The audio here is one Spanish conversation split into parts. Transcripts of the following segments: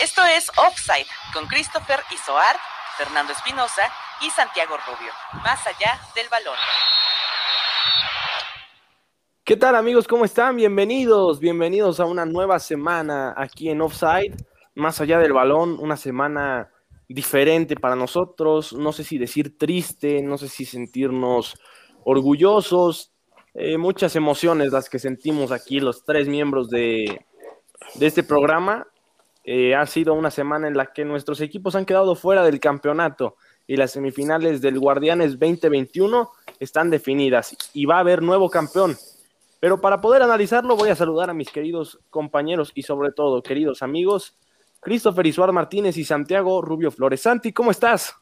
Esto es Offside con Christopher Isoar, Fernando Espinosa y Santiago Rubio. Más allá del balón. ¿Qué tal amigos? ¿Cómo están? Bienvenidos, bienvenidos a una nueva semana aquí en Offside, más allá del balón, una semana diferente para nosotros, no sé si decir triste, no sé si sentirnos orgullosos, eh, muchas emociones las que sentimos aquí los tres miembros de, de este programa. Eh, ha sido una semana en la que nuestros equipos han quedado fuera del campeonato y las semifinales del Guardianes 2021 están definidas y va a haber nuevo campeón. Pero para poder analizarlo voy a saludar a mis queridos compañeros y sobre todo queridos amigos, Christopher Isuar Martínez y Santiago Rubio Flores. Santi, ¿cómo estás?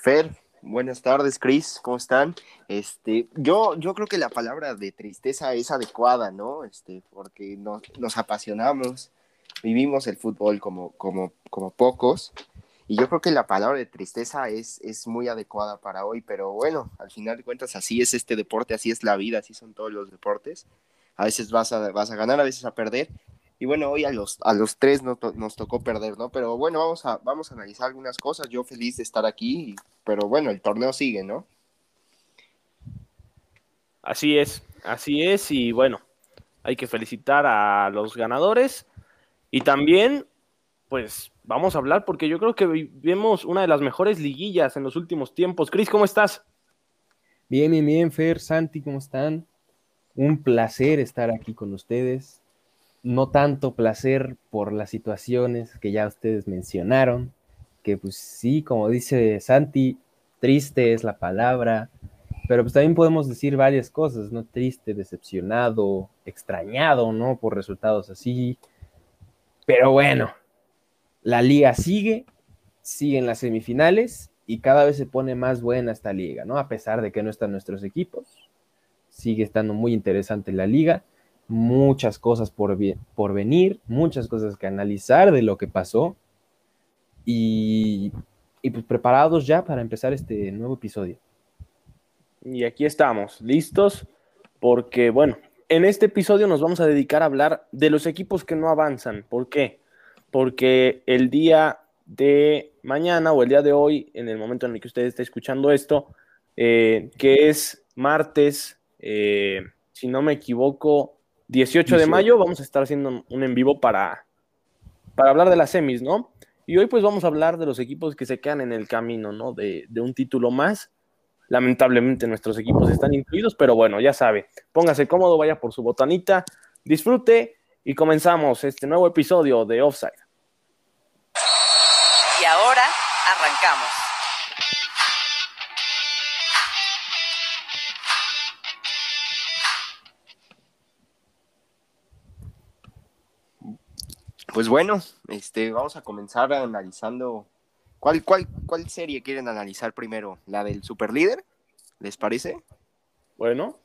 Fer, buenas tardes, Chris, ¿cómo están? Este, yo, yo creo que la palabra de tristeza es adecuada, ¿no? Este, porque nos, nos apasionamos, vivimos el fútbol como, como, como pocos. Y yo creo que la palabra de tristeza es, es muy adecuada para hoy, pero bueno, al final de cuentas así es este deporte, así es la vida, así son todos los deportes. A veces vas a, vas a ganar, a veces a perder. Y bueno, hoy a los, a los tres nos, nos tocó perder, ¿no? Pero bueno, vamos a, vamos a analizar algunas cosas. Yo feliz de estar aquí, pero bueno, el torneo sigue, ¿no? Así es, así es. Y bueno, hay que felicitar a los ganadores. Y también, pues vamos a hablar porque yo creo que vivimos una de las mejores liguillas en los últimos tiempos. Cris, ¿cómo estás? Bien, bien, bien, Fer, Santi, ¿cómo están? Un placer estar aquí con ustedes. No tanto placer por las situaciones que ya ustedes mencionaron, que pues sí, como dice Santi, triste es la palabra, pero pues también podemos decir varias cosas, ¿no? Triste, decepcionado, extrañado, ¿no? Por resultados así. Pero bueno, la liga sigue, siguen las semifinales y cada vez se pone más buena esta liga, ¿no? A pesar de que no están nuestros equipos, sigue estando muy interesante la liga, muchas cosas por, por venir, muchas cosas que analizar de lo que pasó y, y pues preparados ya para empezar este nuevo episodio. Y aquí estamos, listos, porque bueno, en este episodio nos vamos a dedicar a hablar de los equipos que no avanzan. ¿Por qué? porque el día de mañana o el día de hoy, en el momento en el que usted esté escuchando esto, eh, que es martes, eh, si no me equivoco, 18 de mayo, vamos a estar haciendo un en vivo para, para hablar de las semis, ¿no? Y hoy pues vamos a hablar de los equipos que se quedan en el camino, ¿no? De, de un título más. Lamentablemente nuestros equipos están incluidos, pero bueno, ya sabe, póngase cómodo, vaya por su botanita, disfrute y comenzamos este nuevo episodio de Offside. Y ahora arrancamos. Pues bueno, este, vamos a comenzar analizando. ¿Cuál, cuál, ¿Cuál serie quieren analizar primero? ¿La del superlíder? ¿Les parece? Bueno.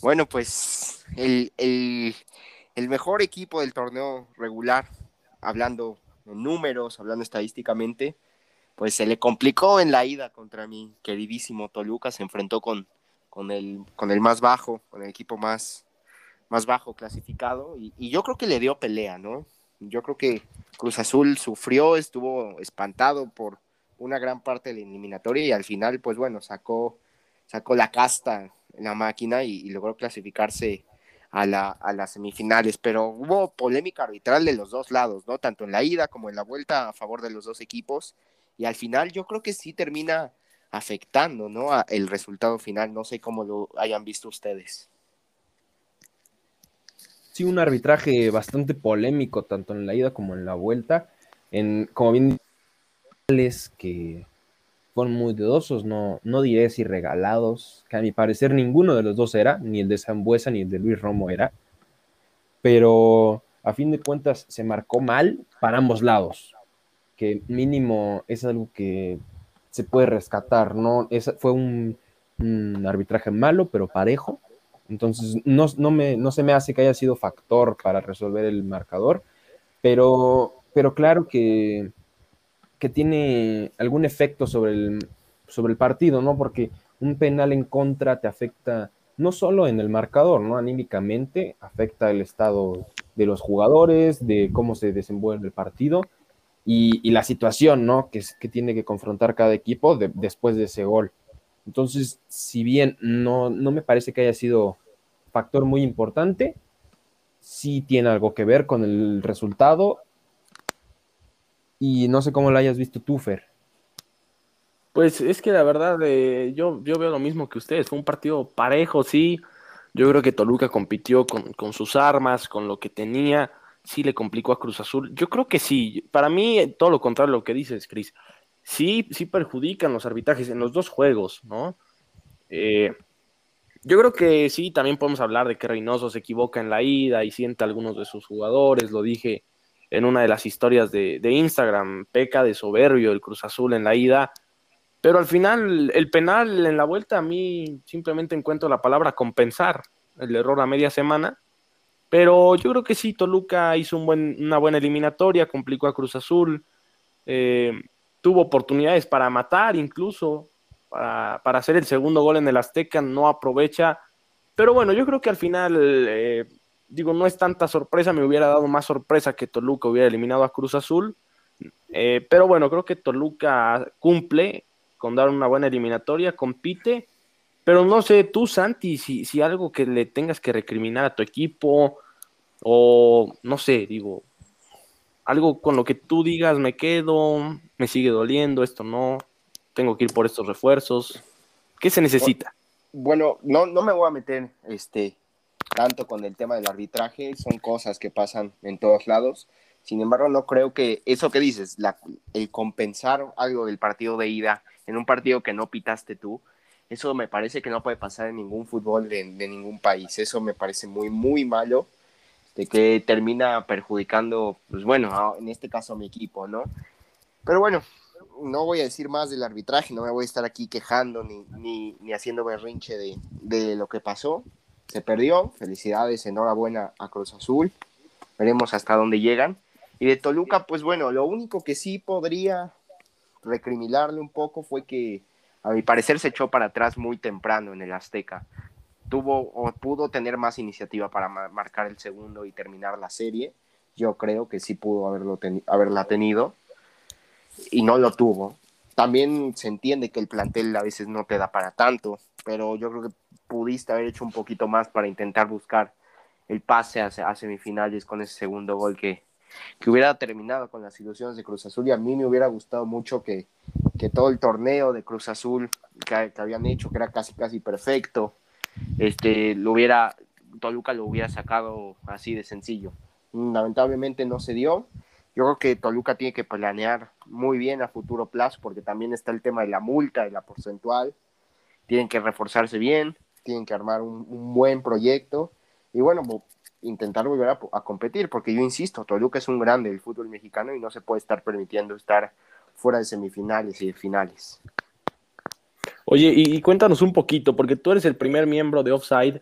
Bueno, pues el, el, el mejor equipo del torneo regular, hablando en números, hablando estadísticamente, pues se le complicó en la ida contra mi queridísimo Toluca, se enfrentó con, con, el, con el más bajo, con el equipo más, más bajo clasificado, y, y, yo creo que le dio pelea, ¿no? Yo creo que Cruz Azul sufrió, estuvo espantado por una gran parte de la eliminatoria y al final, pues bueno, sacó, sacó la casta en la máquina y, logró clasificarse a, la, a las semifinales, pero hubo polémica arbitral de los dos lados, ¿no? Tanto en la ida como en la vuelta a favor de los dos equipos. Y al final yo creo que sí termina afectando, ¿no? A el resultado final. No sé cómo lo hayan visto ustedes. Sí, un arbitraje bastante polémico, tanto en la ida como en la vuelta. En, como bien que fueron muy dudosos, no, no diré si regalados, que a mi parecer ninguno de los dos era, ni el de Zambuesa ni el de Luis Romo era, pero a fin de cuentas se marcó mal para ambos lados, que mínimo es algo que se puede rescatar, ¿no? Es, fue un, un, arbitraje malo, pero parejo, entonces no, no, me, no se me hace que haya sido factor para resolver el marcador, pero, pero claro que que tiene algún efecto sobre el, sobre el partido, ¿no? Porque un penal en contra te afecta no solo en el marcador, ¿no? Anímicamente, afecta el estado de los jugadores, de cómo se desenvuelve el partido y, la situación, ¿no? Que, que tiene que confrontar cada equipo después de ese gol. Entonces, si bien no, no me parece que haya sido factor muy importante, sí tiene algo que ver con el resultado. Y no sé cómo lo hayas visto tú, Fer. Pues es que la verdad, eh, yo, yo veo lo mismo que ustedes. Fue un partido parejo, sí. Yo creo que Toluca compitió con, con, sus armas, con lo que tenía. Sí le complicó a Cruz Azul. Yo creo que sí. Para mí, todo lo contrario a lo que dices, Cris. Sí, sí perjudican los arbitrajes en los dos juegos, ¿no? Eh, yo creo que sí, también podemos hablar de que Reynoso se equivoca en la ida y sienta a algunos de sus jugadores. Lo dije en una de las historias de, Instagram. Peca de soberbio el Cruz Azul en la ida pero al final, el penal en la vuelta, a mí simplemente encuentro la palabra compensar el error a media semana. Pero yo creo que sí, Toluca hizo una buena eliminatoria, complicó a Cruz Azul, eh, tuvo oportunidades para matar incluso, para, hacer el segundo gol en el Azteca, no aprovecha. Pero bueno, yo creo que al final, eh, digo, no es tanta sorpresa, me hubiera dado más sorpresa que Toluca hubiera eliminado a Cruz Azul. Eh, pero bueno, creo que Toluca cumple, con dar una buena eliminatoria, compite, pero no sé, tú Santi, si, si algo que le tengas que recriminar a tu equipo, o no sé, digo, algo con lo que tú digas, me quedo, me sigue doliendo, esto no, tengo que ir por estos refuerzos, ¿qué se necesita? Bueno, no, no me voy a meter este, tanto con el tema del arbitraje, son cosas que pasan en todos lados. Sin embargo, no creo que eso que dices, la, el compensar algo del partido de ida en un partido que no pitaste tú, eso me parece que no puede pasar en ningún fútbol de, ningún país. Eso me parece muy, muy malo, de que termina perjudicando, pues bueno, en este caso a mi equipo, ¿no? Pero bueno, no voy a decir más del arbitraje, no me voy a estar aquí quejando ni, ni, ni haciendo berrinche de, de lo que pasó. Se perdió, felicidades, enhorabuena a Cruz Azul. Veremos hasta dónde llegan. Y de Toluca, pues bueno, lo único que sí podría recriminarle un poco fue que a mi parecer se echó para atrás muy temprano en el Azteca. Tuvo o pudo tener más iniciativa para marcar el segundo y terminar la serie. Yo creo que sí pudo haberlo haberla tenido y no lo tuvo. También se entiende que el plantel a veces no te da para tanto, pero yo creo que pudiste haber hecho un poquito más para intentar buscar el pase a, semifinales con ese segundo gol que, que hubiera terminado con las ilusiones de Cruz Azul y a mí me hubiera gustado mucho que, que todo el torneo de Cruz Azul que, habían hecho, que era casi casi perfecto, este, lo hubiera, Toluca lo hubiera sacado así de sencillo. Lamentablemente no se dio. Yo creo que Toluca tiene que planear muy bien a futuro plazo porque también está el tema de la multa, de la porcentual. Tienen que reforzarse bien, tienen que armar un, buen proyecto. Y bueno, intentar volver a, competir, porque yo insisto, Toluca es un grande del fútbol mexicano y no se puede estar permitiendo estar fuera de semifinales y de finales. Oye, y, cuéntanos un poquito, porque tú eres el primer miembro de Offside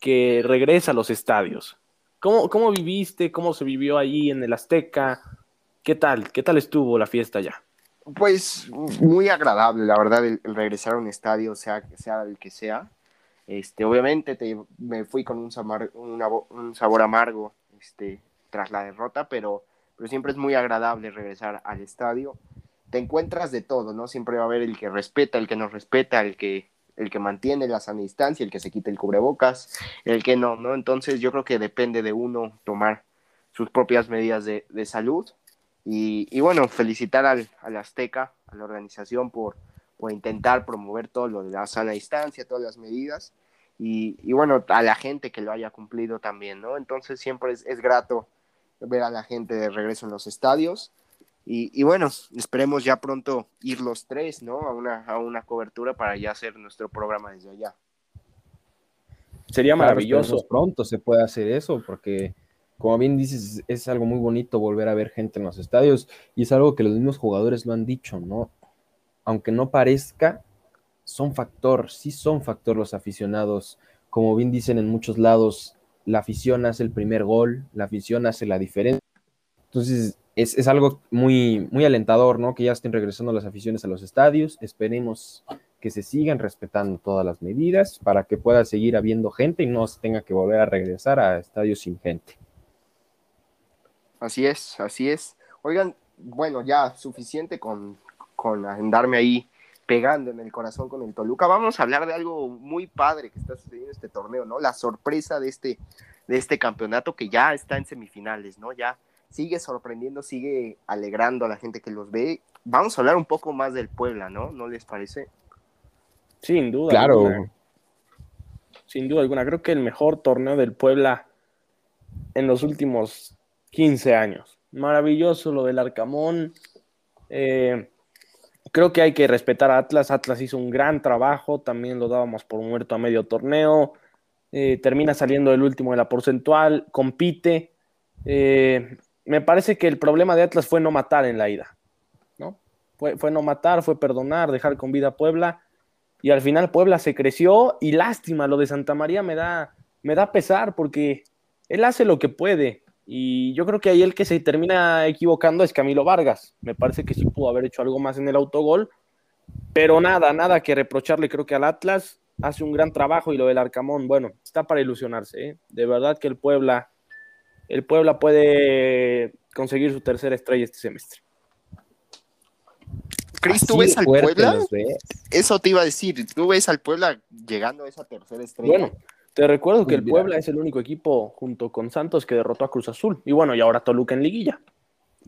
que regresa a los estadios. ¿Cómo, ¿Cómo viviste? ¿Cómo se vivió ahí en el Azteca? ¿Qué tal? ¿Qué tal estuvo la fiesta ya? Pues muy agradable, la verdad, el, regresar a un estadio, sea, sea el que sea. Este, obviamente me fui con un, un sabor amargo este, tras la derrota, pero, pero siempre es muy agradable regresar al estadio. Te encuentras de todo, ¿no? Siempre va a haber el que respeta, el que no respeta, el que, el que mantiene la sana distancia, el que se quita el cubrebocas, el que no, ¿no? Entonces yo creo que depende de uno tomar sus propias medidas de, de salud. Y, y, bueno, felicitar al, al Azteca, a la organización por, por intentar promover todo lo de la sana distancia, todas las medidas, y, y, bueno, a la gente que lo haya cumplido también, ¿no? Entonces siempre es, es grato ver a la gente de regreso en los estadios. Y, y, bueno, esperemos ya pronto ir los tres, ¿no? A una, a una cobertura para ya hacer nuestro programa desde allá. Sería maravilloso. pronto se puede hacer eso, porque como bien dices, es algo muy bonito volver a ver gente en los estadios y es algo que los mismos jugadores lo han dicho, ¿no? aunque no parezca, son factor, sí son factor los aficionados. Como bien dicen en muchos lados, la afición hace el primer gol, la afición hace la diferencia. Entonces, es, algo muy, muy alentador, ¿no? Que ya estén regresando las aficiones a los estadios. Esperemos que se sigan respetando todas las medidas para que pueda seguir habiendo gente y no se tenga que volver a regresar a estadios sin gente. Así es, así es. Oigan, bueno, ya suficiente con, con andarme ahí pegando en el corazón con el Toluca. Vamos a hablar de algo muy padre que está sucediendo en este torneo, ¿no? La sorpresa de este, de este campeonato que ya está en semifinales, ¿no? Ya sigue sorprendiendo, sigue alegrando a la gente que los ve. Vamos a hablar un poco más del Puebla, ¿no? ¿No les parece? Sin duda. Claro. alguna. Sin duda alguna. Creo que el mejor torneo del Puebla en los últimos 15 años. Maravilloso lo del Arcamón. Eh, creo que hay que respetar a Atlas. Atlas hizo un gran trabajo. También lo dábamos por muerto a medio torneo. Eh, termina saliendo el último de la porcentual. Compite. Eh, me parece que el problema de Atlas fue no matar en la ida. ¿no? Fue, fue no matar, fue perdonar, dejar con vida a Puebla y al final Puebla se creció y lástima, lo de Santa María me da, me da pesar porque él hace lo que puede y yo creo que ahí el que se termina equivocando es Camilo Vargas. Me parece que sí pudo haber hecho algo más en el autogol, pero nada, nada que reprocharle creo que al Atlas hace un gran trabajo y lo del Arcamón, bueno, está para ilusionarse, ¿eh? de verdad que el Puebla, el Puebla puede conseguir su tercera estrella este semestre. Cris, ¿tú Así ves al Puebla? ves. Eso te iba a decir, ¿tú ves al Puebla llegando a esa tercera estrella? Bueno, te recuerdo que el. Puebla es el único equipo junto con Santos que derrotó a Cruz Azul y bueno, y ahora Toluca en liguilla.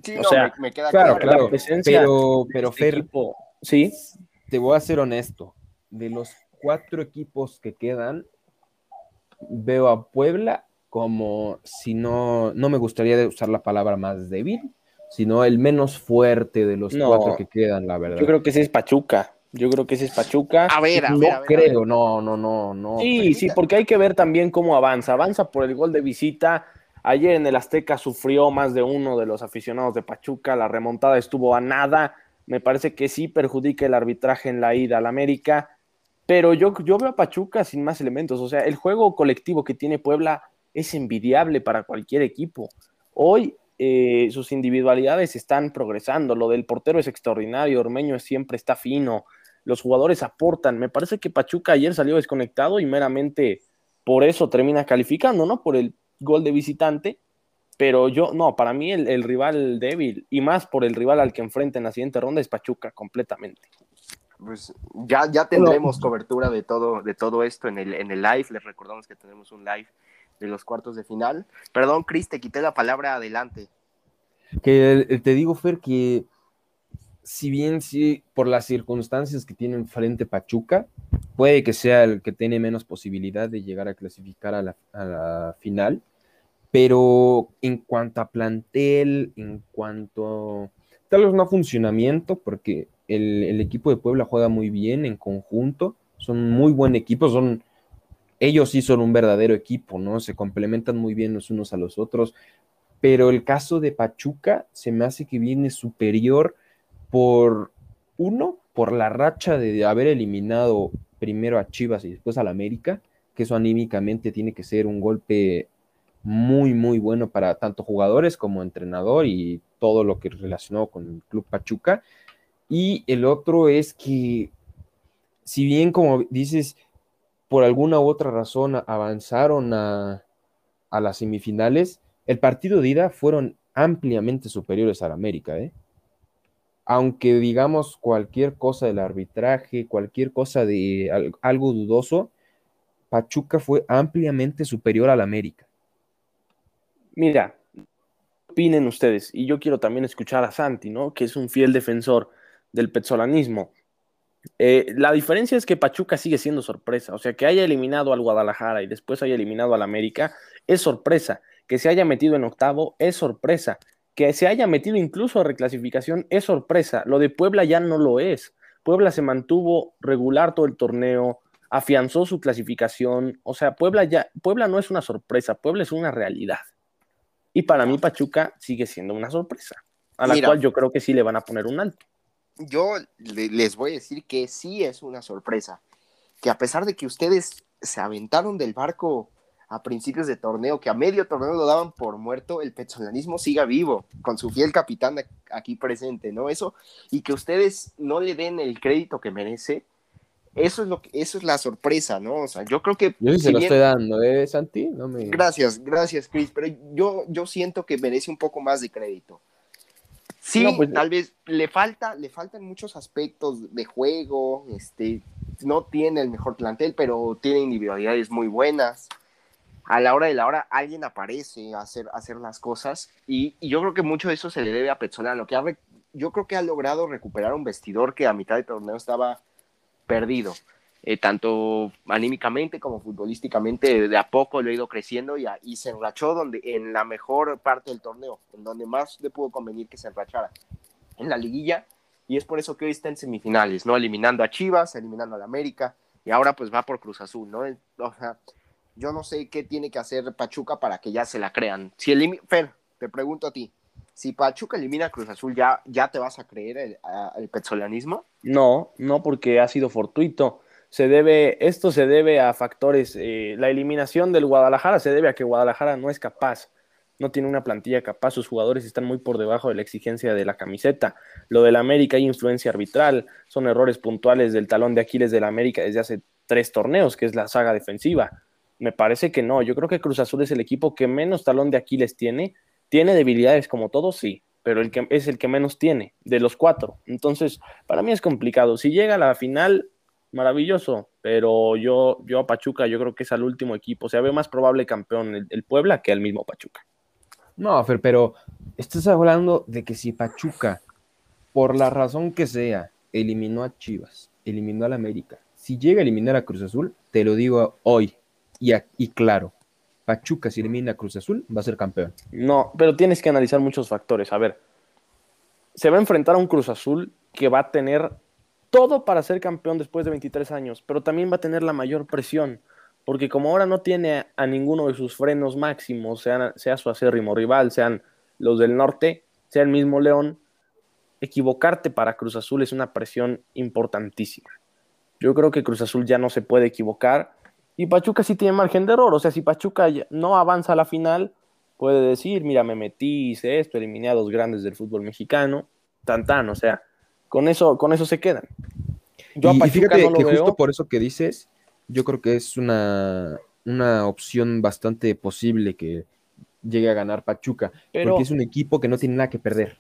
Sí, o no, sea, me, me queda Claro, claro. claro. La presencia Pero, pero Este Fer, equipo- sí, te voy a ser honesto. De los cuatro equipos que quedan, veo a Puebla como si no, no me gustaría usar la palabra más débil, sino el menos fuerte de los No. cuatro que quedan, la verdad. yo creo que ese es Pachuca. Yo creo que ese es Pachuca. A ver, a no ver, a ver, a creo, ver. no, no, no, no. Sí, sí, porque hay que ver también cómo avanza. Avanza por el gol de visita. Ayer en el Azteca sufrió más de uno de los aficionados de Pachuca. La remontada estuvo a nada. Me parece que sí perjudica el arbitraje en la ida al América. Pero yo, yo veo a Pachuca sin más elementos. O sea, el juego colectivo que tiene Puebla es envidiable para cualquier equipo. Hoy eh, sus individualidades están progresando. Lo del portero es extraordinario. Ormeño siempre está fino. Los jugadores aportan. Me parece que Pachuca ayer salió desconectado y meramente por eso termina calificando, ¿no? Por el gol de visitante. Pero yo, no, para mí el, el rival débil y más por el rival al que enfrenta en la siguiente ronda es Pachuca completamente. Pues ya, ya tendremos cobertura de todo, de todo esto en el, en el live. Les recordamos que tenemos un live de los cuartos de final. Perdón, Cris, te quité la palabra adelante. Que eh, te digo, Fer, que si bien sí, por las circunstancias que tiene enfrente Pachuca, puede que sea el que tiene menos posibilidad de llegar a clasificar a la, a la final, pero en cuanto a plantel, en cuanto tal vez no a funcionamiento, porque el, el equipo de Puebla juega muy bien en conjunto, son muy buen equipo, son ellos sí son un verdadero equipo, ¿no? Se complementan muy bien los unos a los otros, pero el caso de Pachuca se me hace que viene superior por uno, por la racha de haber eliminado primero a Chivas y después al América, que eso anímicamente tiene que ser un golpe muy, muy bueno para tanto jugadores como entrenador y todo lo que relacionó con el Club Pachuca. Y el otro es que, si bien como dices, por alguna u otra razón avanzaron a, las semifinales, el partido de ida fueron ampliamente superiores al América, ¿eh? Aunque digamos cualquier cosa del arbitraje, cualquier cosa de al- algo dudoso, Pachuca fue ampliamente superior al América. Mira, ¿qué opinen ustedes? Y yo quiero también escuchar a Santi, ¿no? Que es un fiel defensor del petzolanismo. Eh, la diferencia es que Pachuca sigue siendo sorpresa. O sea, que haya eliminado al Guadalajara y después haya eliminado al América es sorpresa. Que se haya metido en octavo es sorpresa. Que se haya metido incluso a reclasificación es sorpresa. Lo de Puebla ya no lo es. Puebla se mantuvo regular todo el torneo, afianzó su clasificación. O sea, Puebla ya, Puebla no es una sorpresa, Puebla es una realidad. Y para mí Pachuca sigue siendo una sorpresa, a la Mira. cual yo creo que sí le van a poner un alto. Yo le- les voy a decir que sí es una sorpresa. Que a pesar de que ustedes se aventaron del barco a principios de torneo, que a medio torneo lo daban por muerto, el petzolanismo siga vivo, con su fiel capitán aquí presente, ¿no? Eso, y que ustedes no le den el crédito que merece, eso es lo que, eso es la sorpresa, ¿no? O sea, yo creo que. Yo sí si se lo bien- estoy dando, ¿eh, Santi? No me... Gracias, gracias, Chris, pero yo, yo siento que merece un poco más de crédito. Sí, No, pues- tal vez le falta, le faltan muchos aspectos de juego, este, no tiene el mejor plantel, pero tiene individualidades muy buenas. A la hora de la hora, alguien aparece a hacer, a hacer las cosas y, y yo creo que mucho de eso se le debe a Petzolano, que ha re- yo creo que ha logrado recuperar un vestidor que a mitad de torneo estaba perdido eh, tanto anímicamente como futbolísticamente, de a poco lo ha ido creciendo y, a- y se enrachó donde, en la mejor parte del torneo, en donde más le pudo convenir que se enrachara, en la liguilla, y es por eso que hoy está en semifinales, ¿no? Eliminando a Chivas, eliminando a la América, y ahora pues va por Cruz Azul, ¿no? O sea, yo no sé qué tiene que hacer Pachuca para que ya se la crean. Si elimi- Fer, te pregunto a ti, si Pachuca elimina a Cruz Azul, ¿ya, ya te vas a creer el, el petzolanismo? No, no porque ha sido fortuito. Se debe, esto se debe a factores, eh, la eliminación del Guadalajara se debe a que Guadalajara no es capaz, no tiene una plantilla capaz, sus jugadores están muy por debajo de la exigencia de la camiseta. Lo del América hay influencia arbitral, son errores puntuales del talón de Aquiles del América desde hace tres torneos, que es la saga defensiva. Me parece que no, yo creo que Cruz Azul es el equipo que menos talón de Aquiles tiene, tiene debilidades como todos, sí, pero el que, es el que menos tiene de los cuatro. Entonces, para mí es complicado. Si llega a la final, maravilloso, pero yo, yo a Pachuca, yo creo que es al último equipo. O sea, veo más probable campeón el, el Puebla que el mismo Pachuca. No, Fer, pero estás hablando de que si Pachuca, por la razón que sea, eliminó a Chivas, eliminó al América, si llega a eliminar a Cruz Azul, te lo digo hoy y, a- y claro, Pachuca si elimina a Cruz Azul va a ser campeón. No, pero tienes que analizar muchos factores. A ver, se va a enfrentar a un Cruz Azul que va a tener todo para ser campeón después de 23 años, pero también va a tener la mayor presión, porque como ahora no tiene a, ninguno de sus frenos máximos, sea su acérrimo rival, sean los del norte, sea el mismo León, equivocarte para Cruz Azul es una presión importantísima. Yo creo que Cruz Azul ya no se puede equivocar y Pachuca sí tiene margen de error, o sea, si Pachuca no avanza a la final, puede decir, mira, me metí, hice esto, eliminé a dos grandes del fútbol mexicano, tan tan, o sea, con eso, con eso se quedan. Yo a y, fíjate no lo que veo. justo por eso que dices, yo creo que es una, una opción bastante posible que llegue a ganar Pachuca, Pero- porque es un equipo que no tiene nada que perder.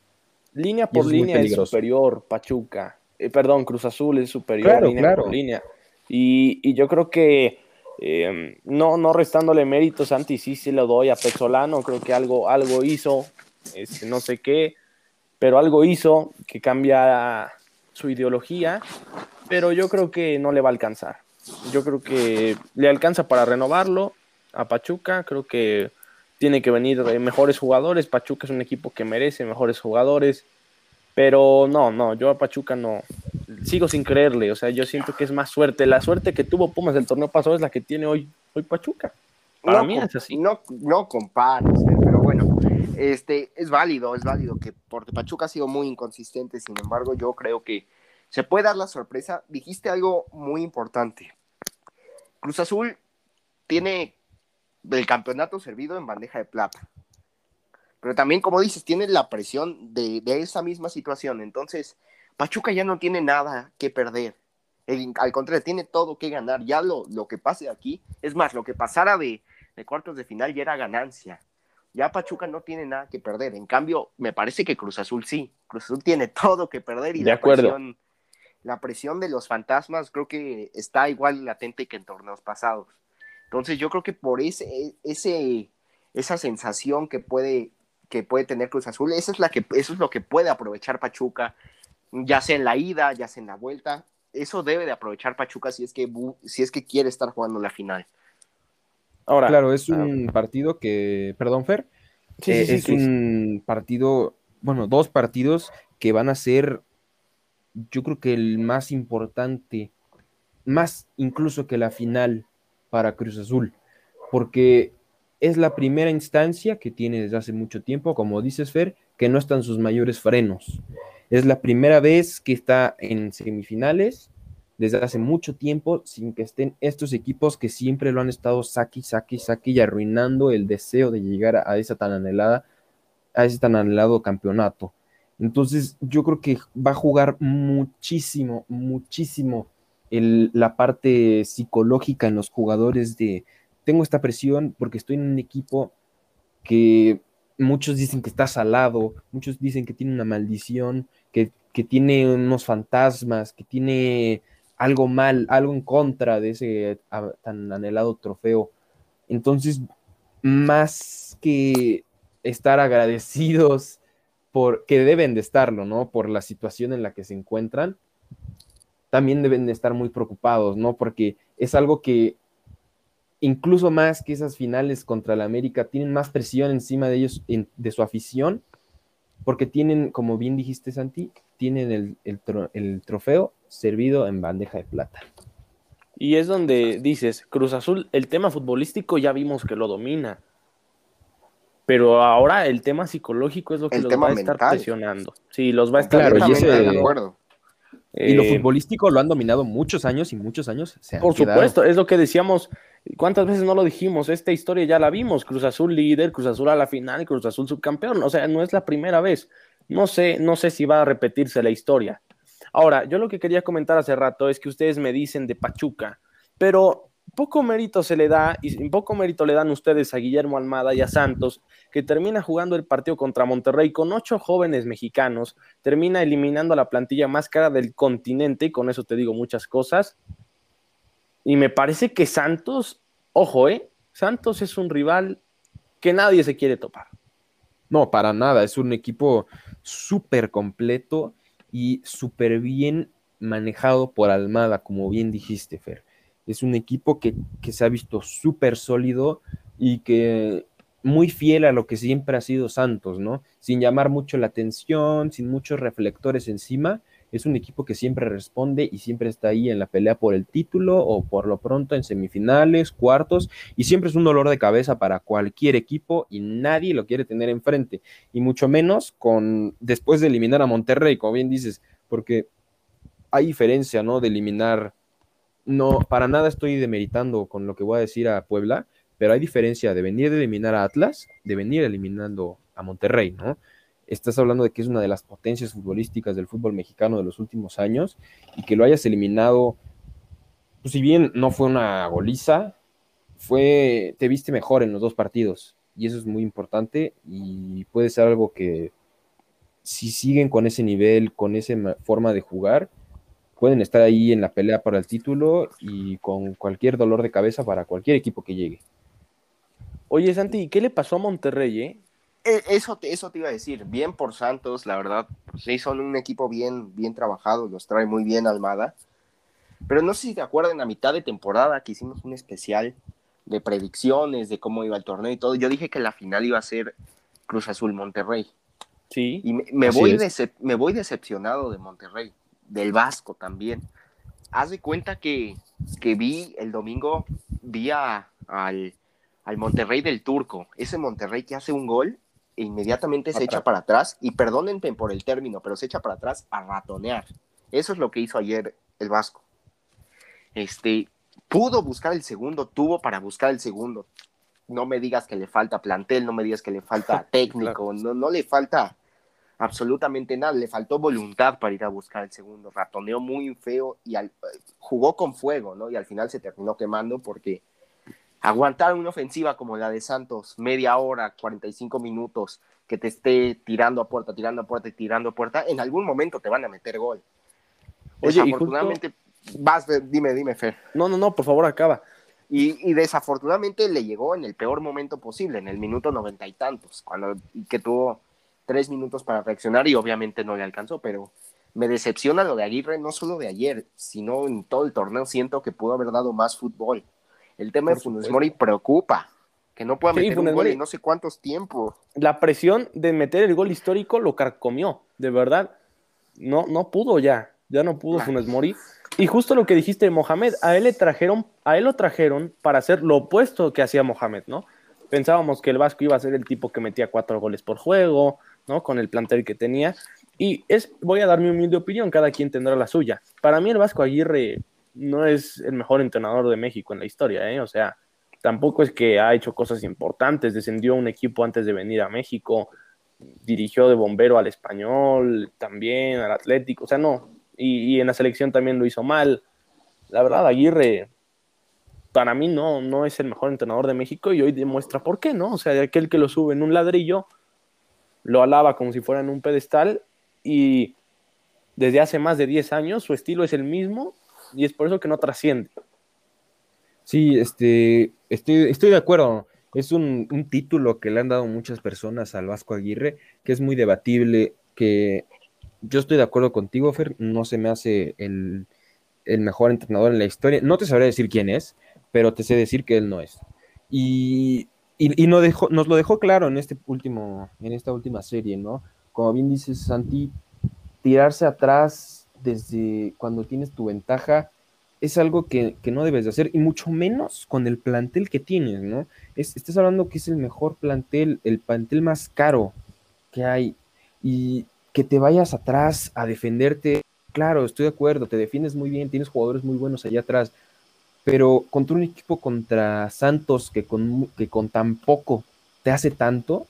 Línea por es línea es superior, Pachuca. Eh, perdón, Cruz Azul es superior Claro, línea claro. por línea. Y, y yo creo que eh, no, no restándole méritos, Santi, sí se lo doy a Pezzolano, creo que algo, algo hizo, este, no sé qué, pero algo hizo que cambia su ideología, pero yo creo que no le va a alcanzar. Yo creo que le alcanza para renovarlo a Pachuca, creo que tiene que venir eh, mejores jugadores, Pachuca es un equipo que merece mejores jugadores, pero no, no, yo a Pachuca no, sigo sin creerle, o sea, yo siento que es más suerte, la suerte que tuvo Pumas del torneo pasado es la que tiene hoy, hoy Pachuca. Para no, mí es así. No, no compares, pero bueno, este, es válido, es válido que porque Pachuca ha sido muy inconsistente, sin embargo, yo creo que se puede dar la sorpresa. Dijiste algo muy importante. Cruz Azul tiene el campeonato servido en bandeja de plata. Pero también, como dices, tiene la presión de, esa misma situación. Entonces, Pachuca ya no tiene nada que perder. Al contrario, tiene todo que ganar. Ya lo, lo que pase aquí, es más, lo que pasara de cuartos de final ya era ganancia. Ya Pachuca no tiene nada que perder. En cambio, me parece que Cruz Azul sí. Cruz Azul tiene todo que perder y De la acuerdo. presión, la presión de los fantasmas creo que está igual latente que en torneos pasados. Entonces, yo creo que por ese, ese, esa sensación que puede, que puede tener Cruz Azul, esa es la que, eso es lo que puede aprovechar Pachuca, ya sea en la ida, ya sea en la vuelta. Eso debe de aprovechar Pachuca si es que, si es que quiere estar jugando la final. Ahora, Claro, es ah, un partido que, perdón, Fer, sí, sí, eh, sí, es un partido, bueno, dos partidos que van a ser, yo creo que el más importante, más incluso que la final para Cruz Azul, porque es la primera instancia que tiene desde hace mucho tiempo, como dices, Fer, que no están sus mayores frenos. Es la primera vez que está en semifinales desde hace mucho tiempo sin que estén estos equipos que siempre lo han estado saqui, saqui, saqui y arruinando el deseo de llegar a, esa tan anhelada, a ese tan anhelado campeonato. Entonces, yo creo que va a jugar muchísimo, muchísimo la parte psicológica en los jugadores de tengo esta presión porque estoy en un equipo que muchos dicen que está salado, muchos dicen que tiene una maldición, que, que tiene unos fantasmas, que tiene algo mal, algo en contra de ese tan anhelado trofeo. Entonces, más que estar agradecidos por que deben de estarlo, ¿no? Por la situación en la que se encuentran, también deben de estar muy preocupados, ¿no? Porque es algo que incluso más que esas finales contra la América, tienen más presión encima de ellos, de su afición, porque tienen, como bien dijiste Santi, tienen el, trofeo servido en bandeja de plata. Y es donde dices, Cruz Azul, el tema futbolístico ya vimos que lo domina. Pero ahora el tema psicológico es lo que los va a estar presionando. Sí, los va a estar claro, y de acuerdo. Y lo eh, futbolístico lo han dominado muchos años y muchos años se Por supuesto, es lo que decíamos. ¿Cuántas veces no lo dijimos? Esta historia ya la vimos. Cruz Azul líder, Cruz Azul a la final, Cruz Azul subcampeón. O sea, no es la primera vez. No sé, no sé si va a repetirse la historia. Ahora, yo lo que quería comentar hace rato es que ustedes me dicen de Pachuca, pero poco mérito se le da y poco mérito le dan ustedes a Guillermo Almada y a Santos, que termina jugando el partido contra Monterrey con ocho jóvenes mexicanos, termina eliminando a la plantilla más cara del continente, y con eso te digo muchas cosas. Y me parece que Santos, ojo, ¿eh? Santos es un rival que nadie se quiere topar. No, para nada, es un equipo súper completo y súper bien manejado por Almada, como bien dijiste, Fer. Es un equipo que, que se ha visto súper sólido y que muy fiel a lo que siempre ha sido Santos, ¿no? Sin llamar mucho la atención, sin muchos reflectores encima. Es un equipo que siempre responde y siempre está ahí en la pelea por el título o por lo pronto en semifinales, cuartos, y siempre es un dolor de cabeza para cualquier equipo y nadie lo quiere tener enfrente, y mucho menos con después de eliminar a Monterrey, como bien dices, porque hay diferencia, ¿no? De eliminar, no, para nada estoy demeritando con lo que voy a decir a Puebla, pero hay diferencia de venir a eliminar a Atlas, de venir eliminando a Monterrey, ¿no? Estás hablando de que es una de las potencias futbolísticas del fútbol mexicano de los últimos años y que lo hayas eliminado, pues si bien no fue una goliza, fue, te viste mejor en los dos partidos y eso es muy importante y puede ser algo que si siguen con ese nivel, con esa forma de jugar, pueden estar ahí en la pelea para el título y con cualquier dolor de cabeza para cualquier equipo que llegue. Oye, Santi, ¿qué le pasó a Monterrey, eh? E, eso te, eso te iba a decir, bien por Santos, la verdad, sí son un equipo bien, bien trabajado, los trae muy bien Almada. Pero no sé si te acuerdan, a mitad de temporada que hicimos un especial de predicciones, de cómo iba el torneo y todo, yo dije que la final iba a ser Cruz Azul Monterrey. Sí. Y me, voy, me voy decepcionado de Monterrey, del Vasco también. Haz de cuenta que, que vi el domingo, vi al, al Monterrey del Turco, ese Monterrey que hace un gol inmediatamente se echa para atrás, y perdonen por el término, pero se echa para atrás a ratonear. Eso es lo que hizo ayer el Vasco. Este, pudo buscar el segundo, tuvo para buscar el segundo. No me digas que le falta plantel, no me digas que le falta técnico, no, no le falta absolutamente nada, le faltó voluntad para ir a buscar el segundo. Ratoneó muy feo y jugó con fuego, ¿no? Y al final se terminó quemando porque aguantar una ofensiva como la de Santos, media hora, 45 minutos, que te esté tirando a puerta, tirando a puerta y tirando a puerta, en algún momento te van a meter gol. Oye, desafortunadamente, vas, dime, dime, Fer. No, no, no, por favor, acaba. Y, desafortunadamente le llegó en el peor momento posible, en el minuto noventa y tantos, cuando que tuvo tres minutos para reaccionar y obviamente no le alcanzó, pero me decepciona lo de Aguirre, no solo de ayer, sino en todo el torneo siento que pudo haber dado más fútbol. El tema de Funes Mori preocupa, que no pueda meter un gol en no sé cuántos tiempos. La presión de meter el gol histórico lo carcomió, de verdad. No, no pudo ya, ya no pudo Funes Mori. Y justo lo que dijiste de Mohamed, a él le trajeron, a él lo trajeron para hacer lo opuesto que hacía Mohamed, ¿no? Pensábamos que el Vasco iba a ser el tipo que metía cuatro goles por juego, ¿no? Con el plantel que tenía. Y es, voy a dar mi humilde opinión, cada quien tendrá la suya. Para mí el Vasco Aguirre no es el mejor entrenador de México en la historia, ¿eh? O sea, tampoco es que ha hecho cosas importantes, descendió un equipo antes de venir a México, dirigió de bombero al español, también al Atlético, o sea, no, y, en la selección también lo hizo mal. la verdad, Aguirre para mí no, no es el mejor entrenador de México y hoy demuestra por qué, ¿no? O sea, aquel que lo sube en un ladrillo, lo alaba como si fuera en un pedestal y desde hace más de 10 años su estilo es el mismo y es por eso que no trasciende. Sí, este, estoy, estoy de acuerdo. Es un, un, título que le han dado muchas personas al Vasco Aguirre, que es muy debatible, que yo estoy de acuerdo contigo, Fer, no se me hace el, el mejor entrenador en la historia. No te sabré decir quién es, pero te sé decir que él no es. Y, y, no dejó, nos lo dejó claro en, este último, en esta última serie, ¿no? Como bien dices, Santi, tirarse atrás desde cuando tienes tu ventaja es algo que, que, no debes de hacer, y mucho menos con el plantel que tienes, ¿no? Es, estás hablando que es el mejor plantel, el plantel más caro que hay, y que te vayas atrás a defenderte, claro, estoy de acuerdo, te defiendes muy bien, tienes jugadores muy buenos allá atrás, pero contra un equipo contra Santos que con, que con tan poco te hace tanto,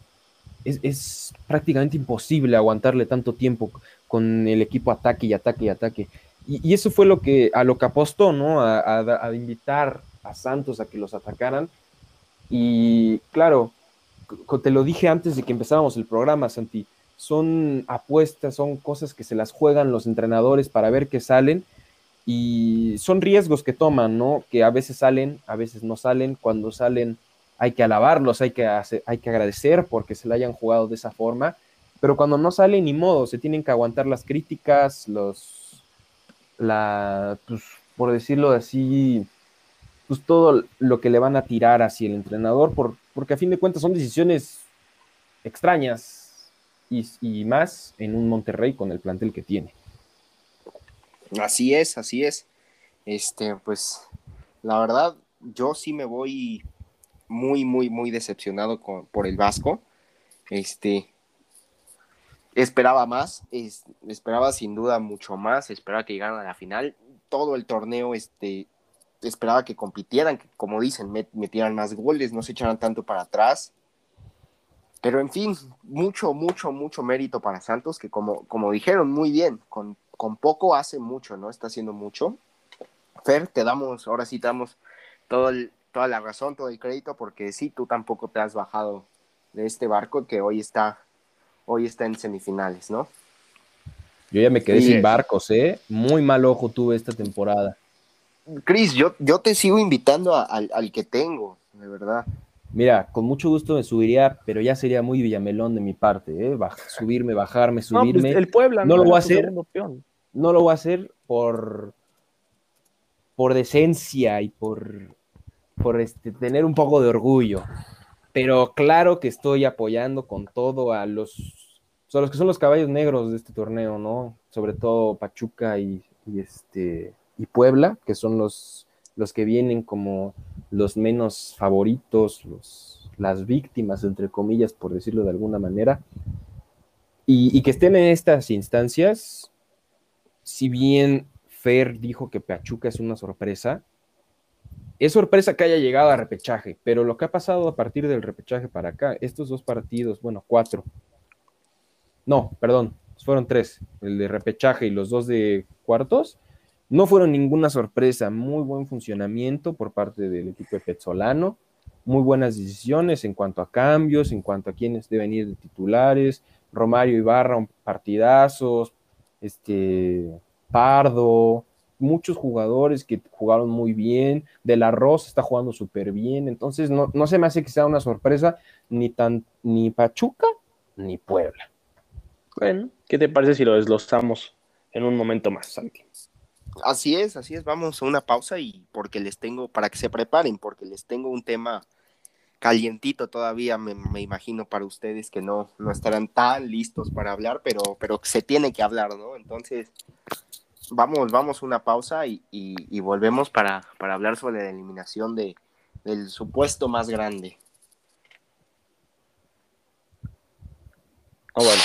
es, es, prácticamente imposible aguantarle tanto tiempo con el equipo ataque y ataque y ataque. Y, y eso fue lo que, a lo que apostó, ¿no? A, a, a, invitar a Santos a que los atacaran. Y claro, te lo dije antes de que empezábamos el programa, Santi, son apuestas, son cosas que se las juegan los entrenadores para ver qué salen y son riesgos que toman, ¿no? Que a veces salen, a veces no salen. Cuando salen hay que alabarlos, hay que, hacer, hay que agradecer porque se la hayan jugado de esa forma, pero cuando no salen, ni modo, se tienen que aguantar las críticas, los, la, pues, por decirlo así, pues todo lo que le van a tirar hacia el entrenador, por, porque a fin de cuentas son decisiones extrañas y, y más en un Monterrey con el plantel que tiene. Así es, así es. Este, pues, la verdad, yo sí me voy muy, muy, muy decepcionado con, por el Vasco. Este, esperaba más, es, esperaba sin duda mucho más, esperaba que llegaran a la final. Todo el torneo, este, esperaba que compitieran, que como dicen, met, metieran más goles, no se echaran tanto para atrás. Pero en fin, mucho, mucho, mucho mérito para Santos, que como, como dijeron muy bien, con con poco hace mucho, ¿no? Está haciendo mucho. Fer, te damos, ahora sí te damos todo toda la razón, todo el crédito, porque sí, tú tampoco te has bajado de este barco que hoy está, hoy está en semifinales, ¿no? Yo ya me quedé sin barcos, ¿eh? Muy mal ojo tuve esta temporada. Cris, yo, yo te sigo invitando a, al, al que tengo, de verdad. Mira, con mucho gusto me subiría, pero ya sería muy Villamelón de mi parte, ¿eh? Baj subirme, bajarme, subirme. No, pues el Puebla no, no lo voy a hacer. No lo voy a hacer por, por decencia y por, por este, tener un poco de orgullo. Pero claro que estoy apoyando con todo a los, a los que son los caballos negros de este torneo, ¿no? Sobre todo Pachuca y, este, y Puebla, que son los, los que vienen como los menos favoritos, las víctimas, entre comillas, por decirlo de alguna manera, y, y, que estén en estas instancias, si bien Fer dijo que Pachuca es una sorpresa, es sorpresa que haya llegado a repechaje, pero lo que ha pasado a partir del repechaje para acá, estos dos partidos, bueno, cuatro, no, perdón, fueron tres, el de repechaje y los dos de cuartos, no fueron ninguna sorpresa, muy buen funcionamiento por parte del equipo de Petzolano, muy buenas decisiones en cuanto a cambios, en cuanto a quienes deben ir de titulares, Romario Ibarra, partidazos, este, Pardo, muchos jugadores que jugaron muy bien, De la Rosa está jugando súper bien, entonces no, no, se me hace que sea una sorpresa ni, tan, ni Pachuca ni Puebla. Bueno, ¿qué te parece si lo desglosamos en un momento más, Santi? Así es, así es, vamos a una pausa y porque les tengo, para que se preparen, porque les tengo un tema calientito todavía, me, me imagino para ustedes que no, no estarán tan listos para hablar, pero, pero se tiene que hablar, ¿no? Entonces, vamos, vamos a una pausa y, y, y volvemos para, para, hablar sobre la eliminación de, del supuesto más grande. Oh, bueno.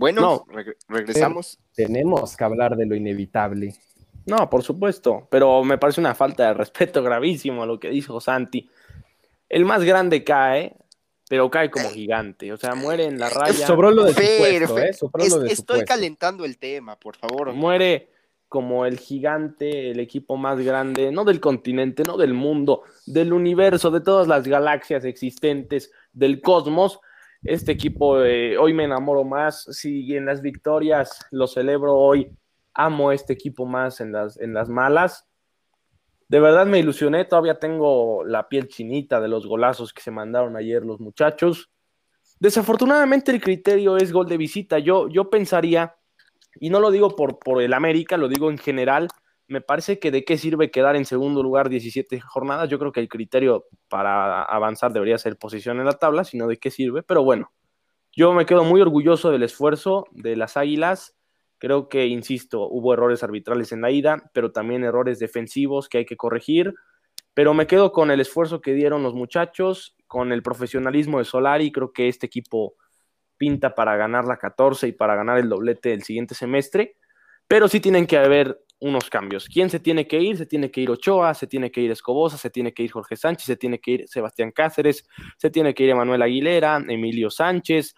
Bueno, no, reg regresamos. Tenemos que hablar de lo inevitable. No, por supuesto, pero me parece una falta de respeto gravísimo a lo que dijo Santi. El más grande cae, pero cae como gigante, o sea, muere en la raya. Sobró lo de su puesto, ¿eh? Sobró es- lo de su estoy puesto. calentando el tema, por favor. Muere como el gigante, el equipo más grande, no del continente, no del mundo, del universo, de todas las galaxias existentes, del cosmos. Este equipo eh, hoy me enamoro más. Si en las victorias lo celebro hoy, amo este equipo más en las, en las malas. De verdad me ilusioné, todavía tengo la piel chinita de los golazos que se mandaron ayer los muchachos. Desafortunadamente el criterio es gol de visita. Yo, yo pensaría, y no lo digo por, por el América, lo digo en general, me parece que de qué sirve quedar en segundo lugar 17 jornadas. Yo creo que el criterio para avanzar debería ser posición en la tabla, sino de qué sirve. Pero bueno, yo me quedo muy orgulloso del esfuerzo de las Águilas. Creo que, insisto, hubo errores arbitrales en la ida, pero también errores defensivos que hay que corregir. Pero me quedo con el esfuerzo que dieron los muchachos, con el profesionalismo de Solari. Creo que este equipo pinta para ganar la 14 y para ganar el doblete el siguiente semestre. Pero sí tienen que haber unos cambios. ¿Quién se tiene que ir? Se tiene que ir Ochoa, se tiene que ir Escobosa, se tiene que ir Jorge Sánchez, se tiene que ir Sebastián Cáceres, se tiene que ir Emanuel Aguilera, Emilio Sánchez,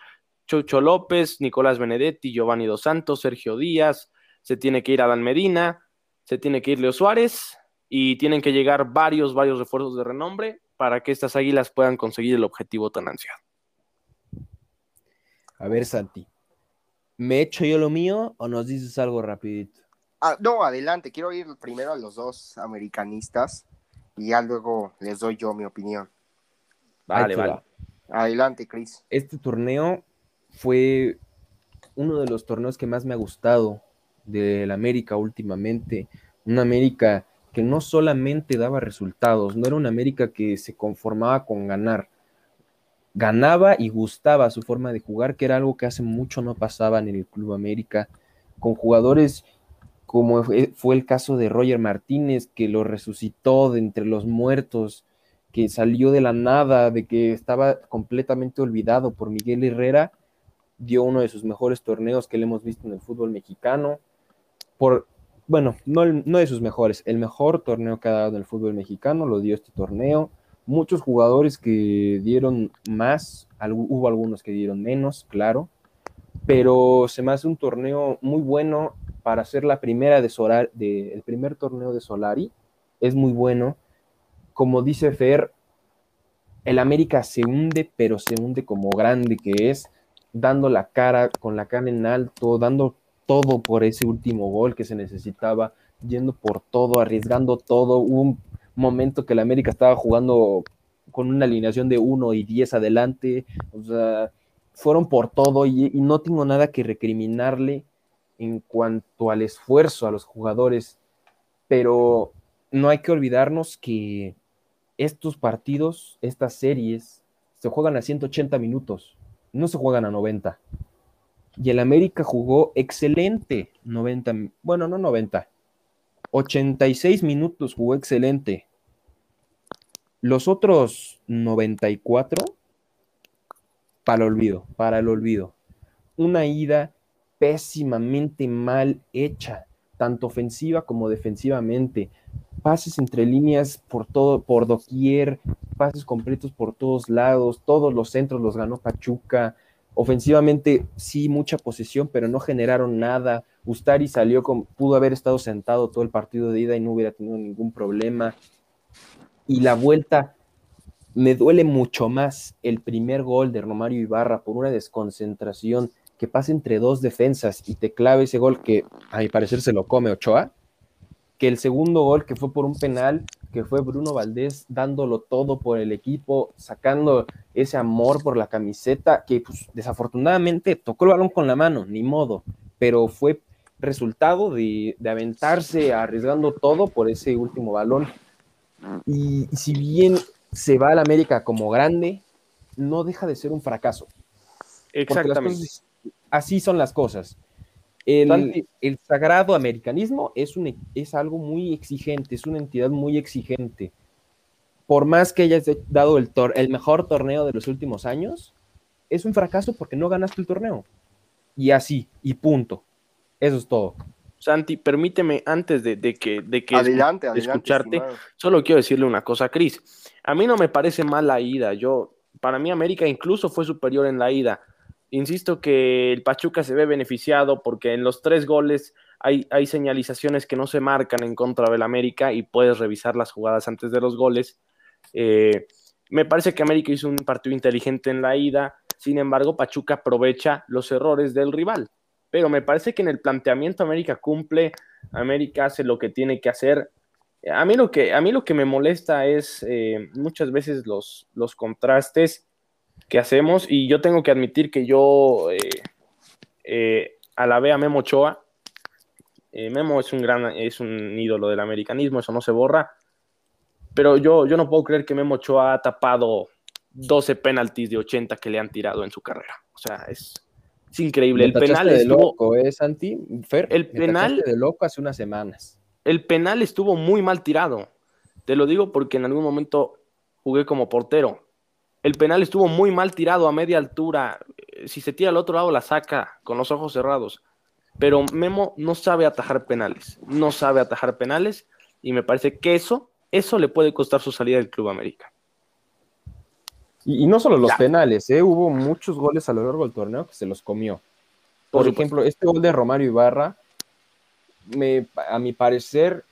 Chucho López, Nicolás Benedetti, Giovanni Dos Santos, Sergio Díaz, se tiene que ir Adán Medina, se tiene que ir Leo Suárez y tienen que llegar varios, varios refuerzos de renombre para que estas águilas puedan conseguir el objetivo tan ansiado. A ver, Santi, ¿me echo yo lo mío o nos dices algo rapidito? Ah, no, adelante, quiero ir primero a los dos americanistas y ya luego les doy yo mi opinión. Vale, vale. va. Adelante, Chris. Este torneo fue uno de los torneos que más me ha gustado del América últimamente. Una América que no solamente daba resultados, no era una América que se conformaba con ganar. Ganaba y gustaba su forma de jugar, que era algo que hace mucho no pasaban en el Club América, con jugadores como fue el caso de Roger Martínez, que lo resucitó de entre los muertos, que salió de la nada, de que estaba completamente olvidado por Miguel Herrera, dio uno de sus mejores torneos que le hemos visto en el fútbol mexicano. Por, bueno, no, no de sus mejores, el mejor torneo que ha dado en el fútbol mexicano lo dio este torneo. Muchos jugadores que dieron más, hubo algunos que dieron menos, claro, pero se me hace un torneo muy bueno para ser la primera de Solar, de, el primer torneo de Solari. Es muy bueno. Como dice Fer, el América se hunde, pero se hunde como grande que es, dando la cara, con la cara en alto, dando todo por ese último gol que se necesitaba, yendo por todo, arriesgando todo. Hubo un momento que el América estaba jugando con una alineación de 1 y 10 adelante, o sea, fueron por todo y no tengo nada que recriminarle en cuanto al esfuerzo a los jugadores, pero no hay que olvidarnos que estos partidos, estas series, se juegan a 180 minutos, no se juegan a 90. Y el América jugó excelente 90, bueno, no 90, 86 minutos jugó excelente. Los otros 94 para el olvido, para el olvido. Una ida pésimamente mal hecha, tanto ofensiva como defensivamente. Pases entre líneas por todo, por doquier, pases completos por todos lados, todos los centros los ganó Pachuca. Ofensivamente, sí, mucha posesión, pero no generaron nada. Ustari salió con, pudo haber estado sentado todo el partido de ida y no hubiera tenido ningún problema. Y la vuelta, me duele mucho más el primer gol de Romario Ibarra por una desconcentración que pasa entre dos defensas y te clave ese gol que a mi parecer se lo come Ochoa, que el segundo gol que fue por un penal, que fue Bruno Valdés dándolo todo por el equipo, sacando ese amor por la camiseta, que pues, desafortunadamente tocó el balón con la mano, ni modo, pero fue resultado de, de aventarse arriesgando todo por ese último balón. Y, y si bien se va al América como grande, no deja de ser un fracaso. Las Exactamente. cosas- así son las cosas. El, sagrado americanismo es, un, es algo muy exigente, es una entidad muy exigente. Por más que hayas dado el, tor- el mejor torneo de los últimos años, es un fracaso porque no ganaste el torneo. Y así, y punto. Eso es todo. Santi, permíteme antes de, de que, de que Adelante, de adelante. escucharte, estimado. solo quiero decirle una cosa, Cris. A mí no me parece mal la ida. Yo, para mí, América incluso fue superior en la ida. Insisto que el Pachuca se ve beneficiado porque en los tres goles hay, señalizaciones que no se marcan en contra del América y puedes revisar las jugadas antes de los goles. Eh, me parece que América hizo un partido inteligente en la ida. Sin embargo, Pachuca aprovecha los errores del rival. Pero me parece que en el planteamiento América cumple, América hace lo que tiene que hacer. A mí lo que, a mí lo que me molesta es eh, muchas veces los contrastes que hacemos y yo tengo que admitir que yo eh, eh, alabé a Memo Ochoa. Eh, Memo es un gran, es un ídolo del americanismo, eso no se borra. Pero yo, yo no puedo creer que Memo Ochoa ha tapado 12 penaltis de 80 que le han tirado en su carrera. O sea, es, es increíble. Me El penal de estuvo, loco, ¿eh, Santi? Fer, El me penal- de loco hace unas semanas. el penal estuvo muy mal tirado. Te lo digo porque en algún momento jugué como portero. El penal estuvo muy mal tirado a media altura. Eh, Si se tira al otro lado, la saca con los ojos cerrados. Pero Memo no sabe atajar penales. No sabe atajar penales. Y me parece que eso, eso le puede costar su salida del Club América. Y, y no solo los Ya. penales, ¿eh? hubo muchos goles a lo largo del torneo que se los comió. Por, Por ejemplo, este gol de Romario Ibarra, me, a mi parecer,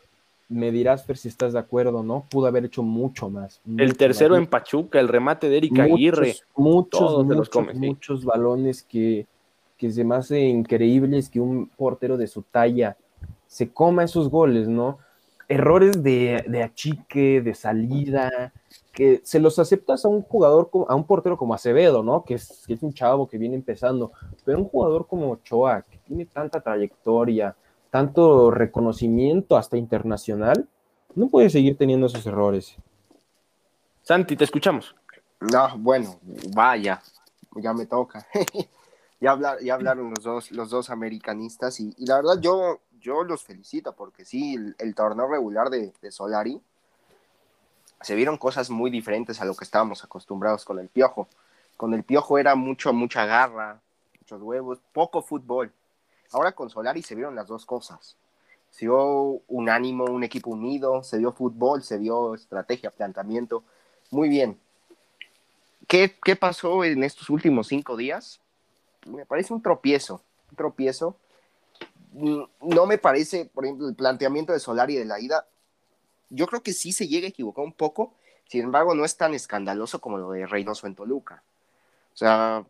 me dirás, Fer, si estás de acuerdo o no, pudo haber hecho mucho más. El tercero más. en Pachuca, el remate de Erika muchos, Aguirre. muchos, todos los muchos, sí. muchos balones que, que se me hace increíbles que un portero de su talla se coma esos goles, ¿no? Errores de, de achique, de salida, que se los aceptas a un jugador, como- a un portero como Acevedo, ¿no? Que es, que es un chavo que viene empezando, pero un jugador como Ochoa, que tiene tanta trayectoria, tanto reconocimiento hasta internacional, no puede seguir teniendo esos errores. Santi, te escuchamos. No, bueno, vaya, ya me toca. ya, hablar, ya hablaron los dos, los dos americanistas y, y la verdad yo, yo los felicito porque sí, el, el torneo regular de, de Solari se vieron cosas muy diferentes a lo que estábamos acostumbrados con el Piojo. Con el Piojo era mucho, mucha garra, muchos huevos, poco fútbol. Ahora con Solari se vieron las dos cosas. Se vio un ánimo, un equipo unido, se vio fútbol, se vio estrategia, planteamiento. Muy bien. ¿Qué, qué pasó en estos últimos cinco días? Me parece un tropiezo, un tropiezo. Mm, No me parece, por ejemplo, el planteamiento de Solari de la ida. Yo creo que sí se llega a equivocar un poco, sin embargo, no es tan escandaloso como lo de Reynoso en Toluca. O sea,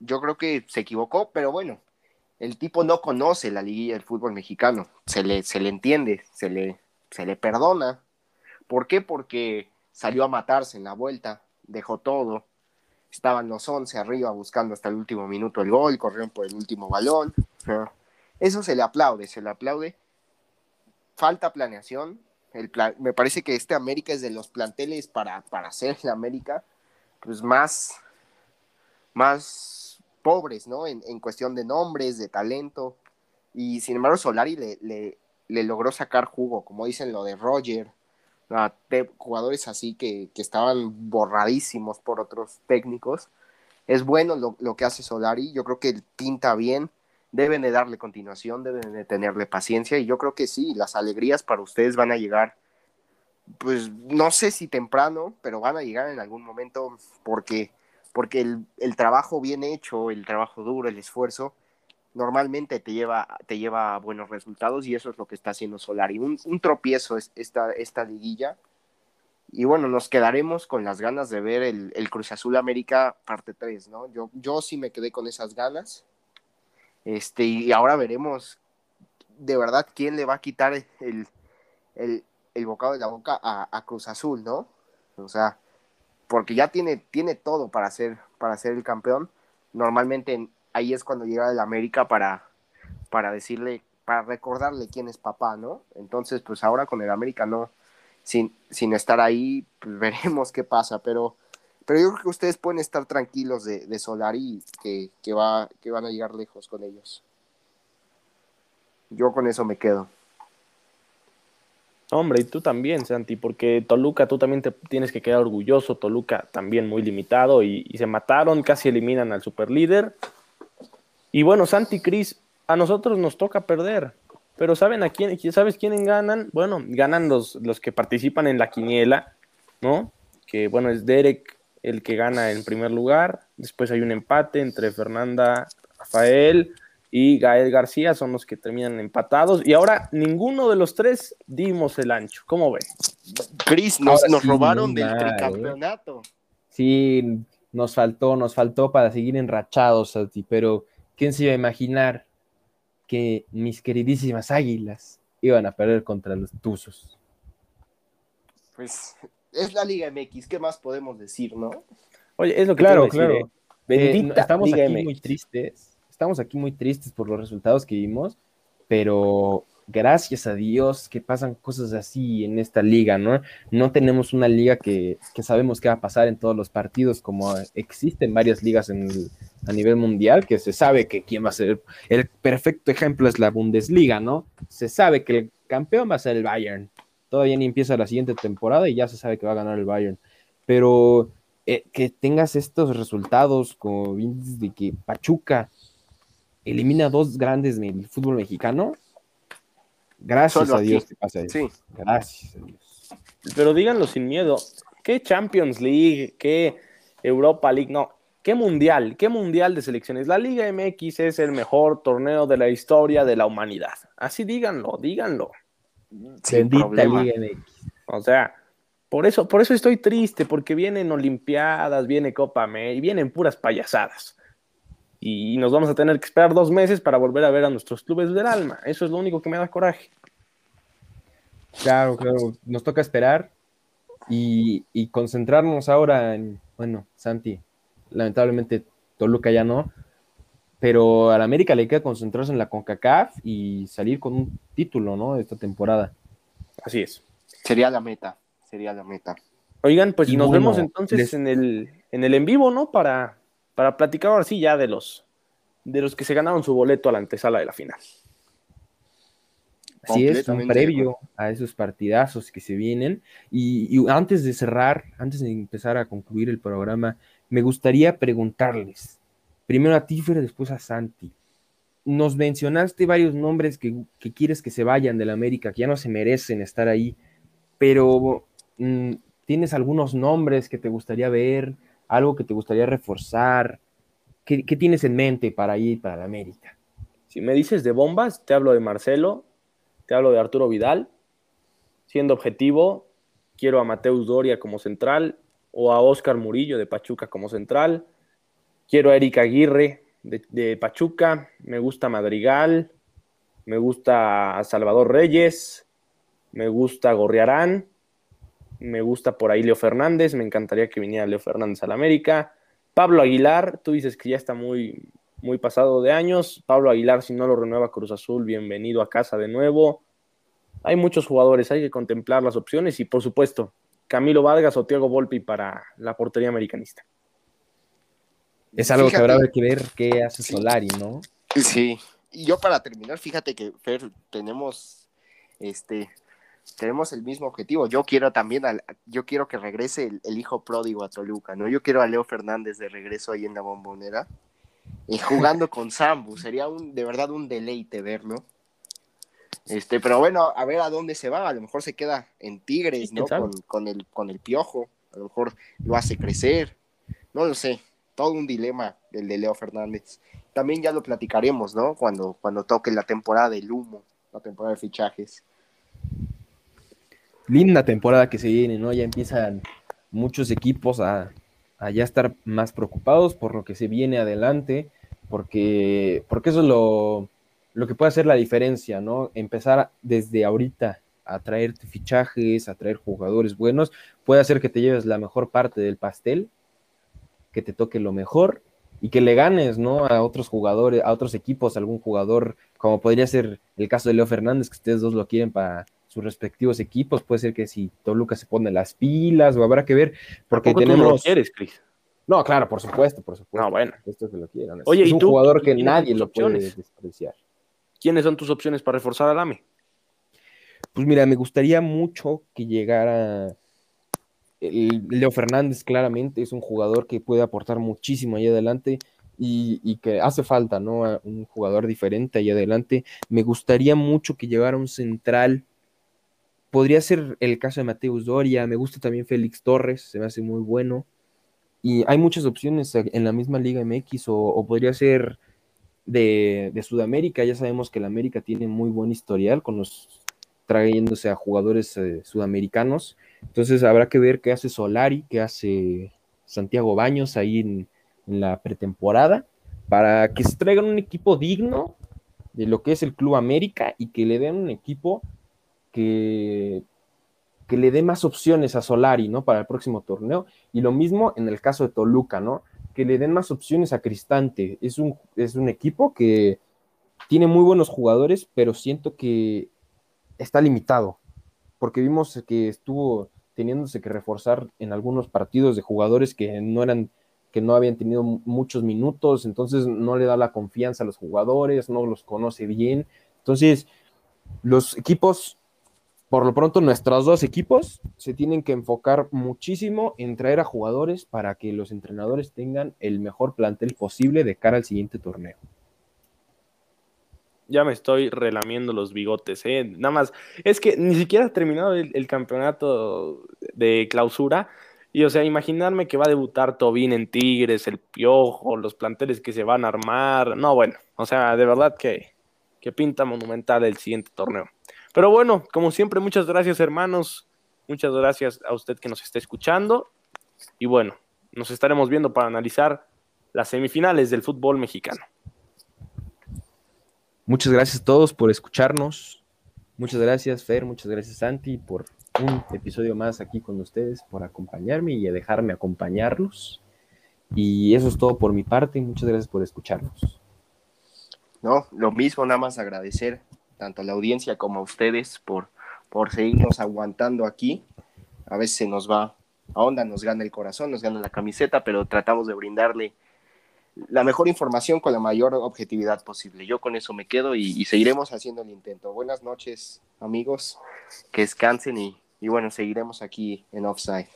yo creo que se equivocó, pero bueno, el tipo no conoce la liguilla del fútbol mexicano. Se le, se le entiende, se le, se le perdona. ¿Por qué? Porque salió a matarse en la vuelta, dejó todo. Estaban los 11 arriba buscando hasta el último minuto el gol, corrieron por el último balón. Eso se le aplaude, se le aplaude. Falta planeación. El me parece que este América es de los planteles para, para hacer el América pues más, más pobres, ¿no? En, cuestión de nombres, de talento. Y sin embargo, Solari le, le, logró sacar jugo, como dicen lo de Roger, jugadores así que, que estaban borradísimos por otros técnicos. Es bueno lo, lo que hace Solari, yo creo que pinta bien, deben de darle continuación, deben de tenerle paciencia y yo creo que sí, las alegrías para ustedes van a llegar, pues no sé si temprano, pero van a llegar en algún momento porque, porque el, trabajo bien hecho, el trabajo duro, el esfuerzo, normalmente te lleva, te lleva a buenos resultados y eso es lo que está haciendo Solari. Un, un tropiezo es esta, esta liguilla. Y bueno, nos quedaremos con las ganas de ver el, Cruz Azul América parte 3, ¿no? Yo, yo sí me quedé con esas ganas. Este, y ahora veremos de verdad quién le va a quitar el, el, el bocado de la boca a Cruz Azul, ¿no? O sea, porque ya tiene, tiene todo para ser, para ser el campeón. Normalmente ahí es cuando llega el América para, para decirle, para recordarle quién es papá, ¿no? Entonces, pues ahora con el América no, sin, sin estar ahí, pues veremos qué pasa, pero, pero yo creo que ustedes pueden estar tranquilos de, de Solari que, que, va, que van a llegar lejos con ellos. Yo con eso me quedo. Hombre, y tú también, Santi, porque Toluca, tú también te tienes que quedar orgulloso. Toluca también muy limitado y, se mataron, casi eliminan al superlíder. Y bueno, Santi, Cris, a nosotros nos toca perder. pero ¿saben a quién, sabes quiénes ganan? Bueno, ganan los, los que participan en la quiniela, ¿no? Que bueno, es Derek el que gana en primer lugar, después hay un empate entre Fernanda, Rafael y Gael García, son los que terminan empatados, y ahora ninguno de los tres dimos el ancho, ¿cómo ven? Chris, nos, Ahora nos sí, robaron del mal, ¿eh? tricampeonato. Sí, nos faltó, nos faltó para seguir enrachados, Santi, pero ¿quién se iba a imaginar que mis queridísimas águilas iban a perder contra los Tuzos? Pues es la Liga MX, ¿qué más podemos decir, no? Oye, es lo que Claro, te iba a decir, claro. ¿eh? Eh, Bendita no, estamos Liga aquí MX. muy tristes, estamos aquí muy tristes por los resultados que vimos, pero gracias a Dios que pasan cosas así en esta liga, ¿no? No tenemos una liga que, que sabemos qué va a pasar en todos los partidos, como existen varias ligas en a nivel mundial, que se sabe que quién va a ser. El perfecto ejemplo es la Bundesliga, ¿no? Se sabe que el campeón va a ser el Bayern. Todavía ni empieza la siguiente temporada y ya se sabe que va a ganar el Bayern. Pero eh, que tengas estos resultados, como de que Pachuca elimina dos grandes del fútbol mexicano. Gracias Solo a Dios aquí. que pasa eso. Sí. Gracias a Dios. Pero díganlo sin miedo. ¿Qué Champions League? ¿Qué Europa League? No. ¿Qué mundial? ¿Qué mundial de selecciones? La Liga MX es el mejor torneo de la historia de la humanidad. Así díganlo, díganlo. Sin Bendita problema. Liga MX. O sea, por eso, por eso estoy triste, porque vienen Olimpiadas, viene Copa América, vienen puras payasadas. Y nos vamos a tener que esperar dos meses para volver a ver a nuestros clubes del alma. Eso es lo único que me da coraje. Claro, claro. Nos toca esperar y, y concentrarnos ahora en, bueno, Santi, lamentablemente Toluca ya no, pero a la América le queda concentrarse en la CONCACAF y salir con un título, ¿no? Esta temporada. Así es. Sería la meta, sería la meta. Oigan, pues Y nos bueno, vemos entonces les- en, el, en el en vivo, ¿no? Para, para platicar ahora sí ya de los, de los que se ganaron su boleto a la antesala de la final. Así es, un de previo a esos partidazos que se vienen. Y, y antes de cerrar, antes de empezar a concluir el programa, me gustaría preguntarles, primero a Tifer, después a Santi. Nos mencionaste varios nombres que, que quieres que se vayan del América, que ya no se merecen estar ahí, pero mm, ¿tienes algunos nombres que te gustaría ver? ¿Algo que te gustaría reforzar? ¿Qué, tienes en mente para ir para la América? Si me dices de bombas, te hablo de Marcelo, te hablo de Arturo Vidal. Siendo objetivo, quiero a Mateus Doria como central o a Oscar Murillo de Pachuca como central. Quiero a Eric Aguirre de, de Pachuca. Me gusta Madrigal. Me gusta Salvador Reyes. Me gusta Gorriarán. Me gusta por ahí Leo Fernández. Me encantaría que viniera Leo Fernández al América. Pablo Aguilar, tú dices que ya está muy, muy pasado de años. Pablo Aguilar, si no lo renueva Cruz Azul, bienvenido a casa de nuevo. Hay muchos jugadores, hay que contemplar las opciones y por supuesto, Camilo Vargas o Thiago Volpi para la portería americanista. Es algo Fíjate. que habrá que ver qué hace. Solari, ¿no? Sí. Y yo para terminar, fíjate que Fer, tenemos este tenemos el mismo objetivo. Yo quiero también al- yo quiero que regrese el, el hijo pródigo a Toluca, ¿no? Yo quiero a Leo Fernández de regreso ahí en la bombonera. Y jugando con Sambu, sería un de verdad un deleite verlo. Este, pero bueno, a ver a dónde se va, a lo mejor se queda en Tigres, ¿no? Con, con el con el piojo, a lo mejor lo hace crecer. No lo sé, todo un dilema el de Leo Fernández. También ya lo platicaremos, ¿no? Cuando, cuando toque la temporada del humo, la temporada de fichajes. Linda temporada que se viene, ¿no? Ya empiezan muchos equipos a, ya estar más preocupados por lo que se viene adelante, porque, porque eso es lo, lo que puede hacer la diferencia, ¿no? Empezar desde ahorita a traerte fichajes, a traer jugadores buenos, puede hacer que te lleves la mejor parte del pastel, que te toque lo mejor y que le ganes, ¿no? A otros jugadores, a otros equipos, algún jugador, como podría ser el caso de Leo Fernández, que ustedes dos lo quieren para sus respectivos equipos, puede ser que si Toluca se pone las pilas, o habrá que ver, porque Tampoco tú no lo tenemos... quieres, Cris. No, claro, por supuesto, por supuesto. No, bueno. Esto que lo quieran. Oye, es ¿y un tú? jugador ¿Tú que nadie lo puede opciones? despreciar. ¿Quiénes son tus opciones para reforzar al AME? Pues mira, me gustaría mucho que llegara el Leo Fernández, claramente, es un jugador que puede aportar muchísimo ahí adelante. y, que hace falta, ¿no? Un jugador diferente ahí adelante. Me gustaría mucho que llegara un central. Podría ser el caso de Mateus Doria, me gusta también Félix Torres, se me hace muy bueno. Y hay muchas opciones en la misma Liga MX o, podría ser de, Sudamérica. Ya sabemos que la América tiene muy buen historial con los trayéndose a jugadores eh, sudamericanos. Entonces habrá que ver qué hace Solari, qué hace Santiago Baños ahí en, la pretemporada para que se traigan un equipo digno de lo que es el Club América y que le den un equipo que, que le dé más opciones a Solari, ¿no? Para el próximo torneo. Y lo mismo en el caso de Toluca, ¿no? Que le den más opciones a Cristante. Es un, es un equipo que tiene muy buenos jugadores, pero siento que está limitado, porque vimos que estuvo teniéndose que reforzar en algunos partidos de jugadores que no eran que no habían tenido muchos minutos, entonces no le da la confianza a los jugadores, no los conoce bien. Entonces, los equipos, por lo pronto nuestros dos equipos, se tienen que enfocar muchísimo en traer a jugadores para que los entrenadores tengan el mejor plantel posible de cara al siguiente torneo. Ya me estoy relamiendo los bigotes, ¿eh? Nada más, es que ni siquiera ha terminado el campeonato de clausura y o sea, imaginarme que va a debutar Tobin en Tigres, el Piojo, los planteles que se van a armar. No, bueno, o sea, de verdad que, que pinta monumental el siguiente torneo. Pero bueno, como siempre, muchas gracias hermanos. Muchas gracias a usted que nos está escuchando. Y bueno, nos estaremos viendo para analizar las semifinales del fútbol mexicano. Muchas gracias a todos por escucharnos. Muchas gracias, Fer. Muchas gracias, Santi, por un episodio más aquí con ustedes, por acompañarme y dejarme acompañarlos. Y eso es todo por mi parte. Muchas gracias por escucharnos. No, lo mismo, nada más agradecer tanto a la audiencia como a ustedes por, por seguirnos aguantando aquí. A veces se nos va a onda, nos gana el corazón, nos gana la camiseta, pero tratamos de brindarle la mejor información con la mayor objetividad posible. Yo con eso me quedo y, y seguiremos haciendo el intento. Buenas noches, amigos. Que descansen y y bueno, seguiremos aquí en Offside.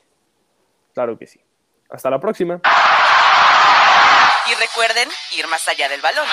Claro que sí. Hasta la próxima. Y recuerden ir más allá del balón.